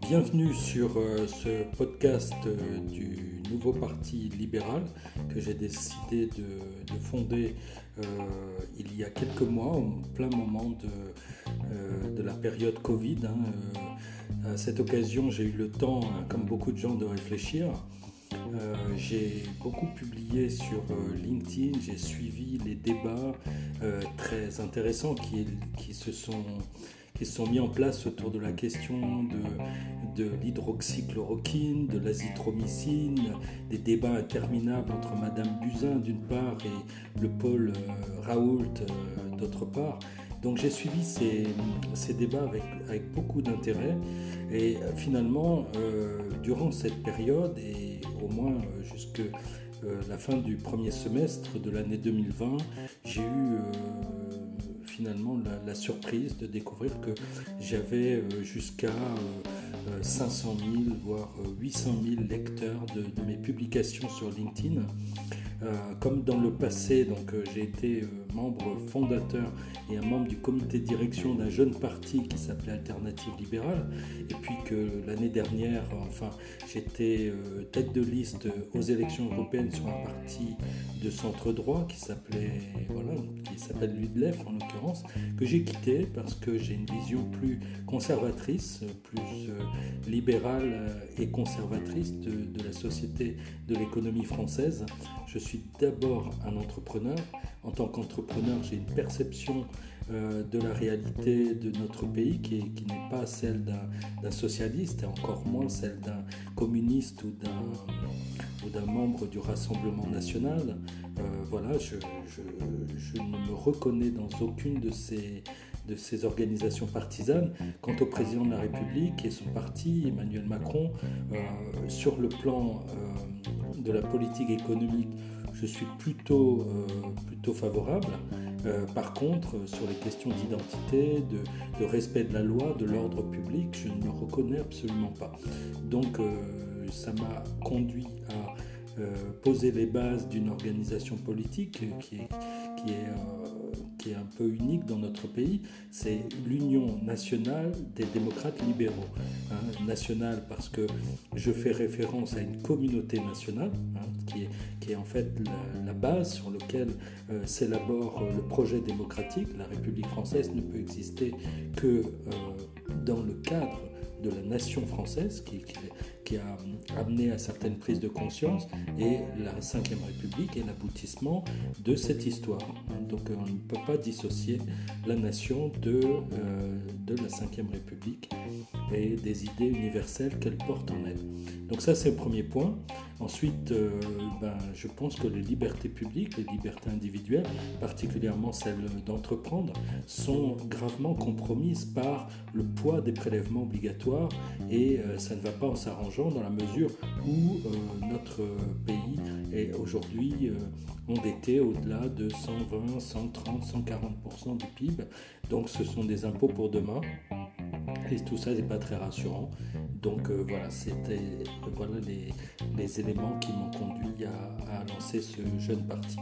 bienvenue sur euh, ce podcast euh, du nouveau parti libéral que j'ai décidé de, fonder euh, il y a quelques mois, en plein moment de, la période Covid. Hein, à cette occasion, j'ai eu le temps, hein, comme beaucoup de gens, de réfléchir. j'ai beaucoup publié sur LinkedIn, j'ai suivi les débats très intéressants qui se sont qui sont mis en place autour de la question de, de l'hydroxychloroquine, de l'azithromycine, des débats interminables entre Madame Buzyn d'une part et le pôle euh, Raoult euh, d'autre part. Donc j'ai suivi ces, ces, débats avec, avec beaucoup d'intérêt et euh, finalement, durant cette période et au moins jusque la fin du premier semestre de l'année 2020, j'ai eu finalement la, surprise de découvrir que j'avais euh, jusqu'à 500 euh, 000, voire 800 euh, 000 lecteurs de mes publications sur LinkedIn. Euh, comme dans le passé, donc euh, j'ai été euh, membre fondateur et un membre du comité de direction d'un jeune parti qui s'appelait Alternative Libérale, et puis que l'année dernière, enfin, j'étais tête de liste aux élections européennes sur un parti de centre droit qui s'appelait, voilà, qui s'appelle l'UDLEF en l'occurrence, que j'ai quitté parce que j'ai une vision plus conservatrice, plus libérale et conservatrice de, la société, de l'économie française. Suis d'abord un entrepreneur. En tant qu'entrepreneur, j'ai une perception euh, de la réalité de notre pays qui, n'est pas celle d'un socialiste et encore moins celle d'un communiste ou d'un membre du Rassemblement national. Euh, voilà, je, ne me reconnais dans aucune de ces, de ces organisations partisanes. Quant au président de la République et son parti, Emmanuel Macron, euh, sur le plan de la politique économique, je suis plutôt, euh, plutôt favorable. Euh, par contre, sur les questions d'identité, de, respect de la loi, de l'ordre public, je ne me reconnais absolument pas. Donc, euh, ça m'a conduit à poser les bases d'une organisation politique qui est, qui est qui est un peu unique dans notre pays, c'est l'Union nationale des démocrates libéraux. Hein, nationale parce que je fais référence à une communauté nationale, hein, qui, est, en fait la, base sur laquelle euh, s'élabore le projet démocratique. La République française ne peut exister que euh, dans le cadre de la nation française qui, a amené à certaines prises de conscience et la Ve République est l'aboutissement de cette histoire. Donc on ne peut pas dissocier la nation de, euh, de la Ve République et des idées universelles qu'elle porte en elle. Donc ça c'est le premier point. Ensuite, euh, ben, je pense que les libertés publiques, les libertés individuelles, particulièrement celles d'entreprendre, sont gravement compromises par le poids des prélèvements obligatoires et euh, ça ne va pas en s'arrangeant dans la mesure où euh, notre pays est aujourd'hui endetté au-delà de 120, 130, 140% du PIB. Donc ce sont des impôts pour demain. Et tout ça n'est pas très rassurant. Donc euh, voilà, c'était voilà les, éléments qui m'ont conduit à lancer ce jeune parti.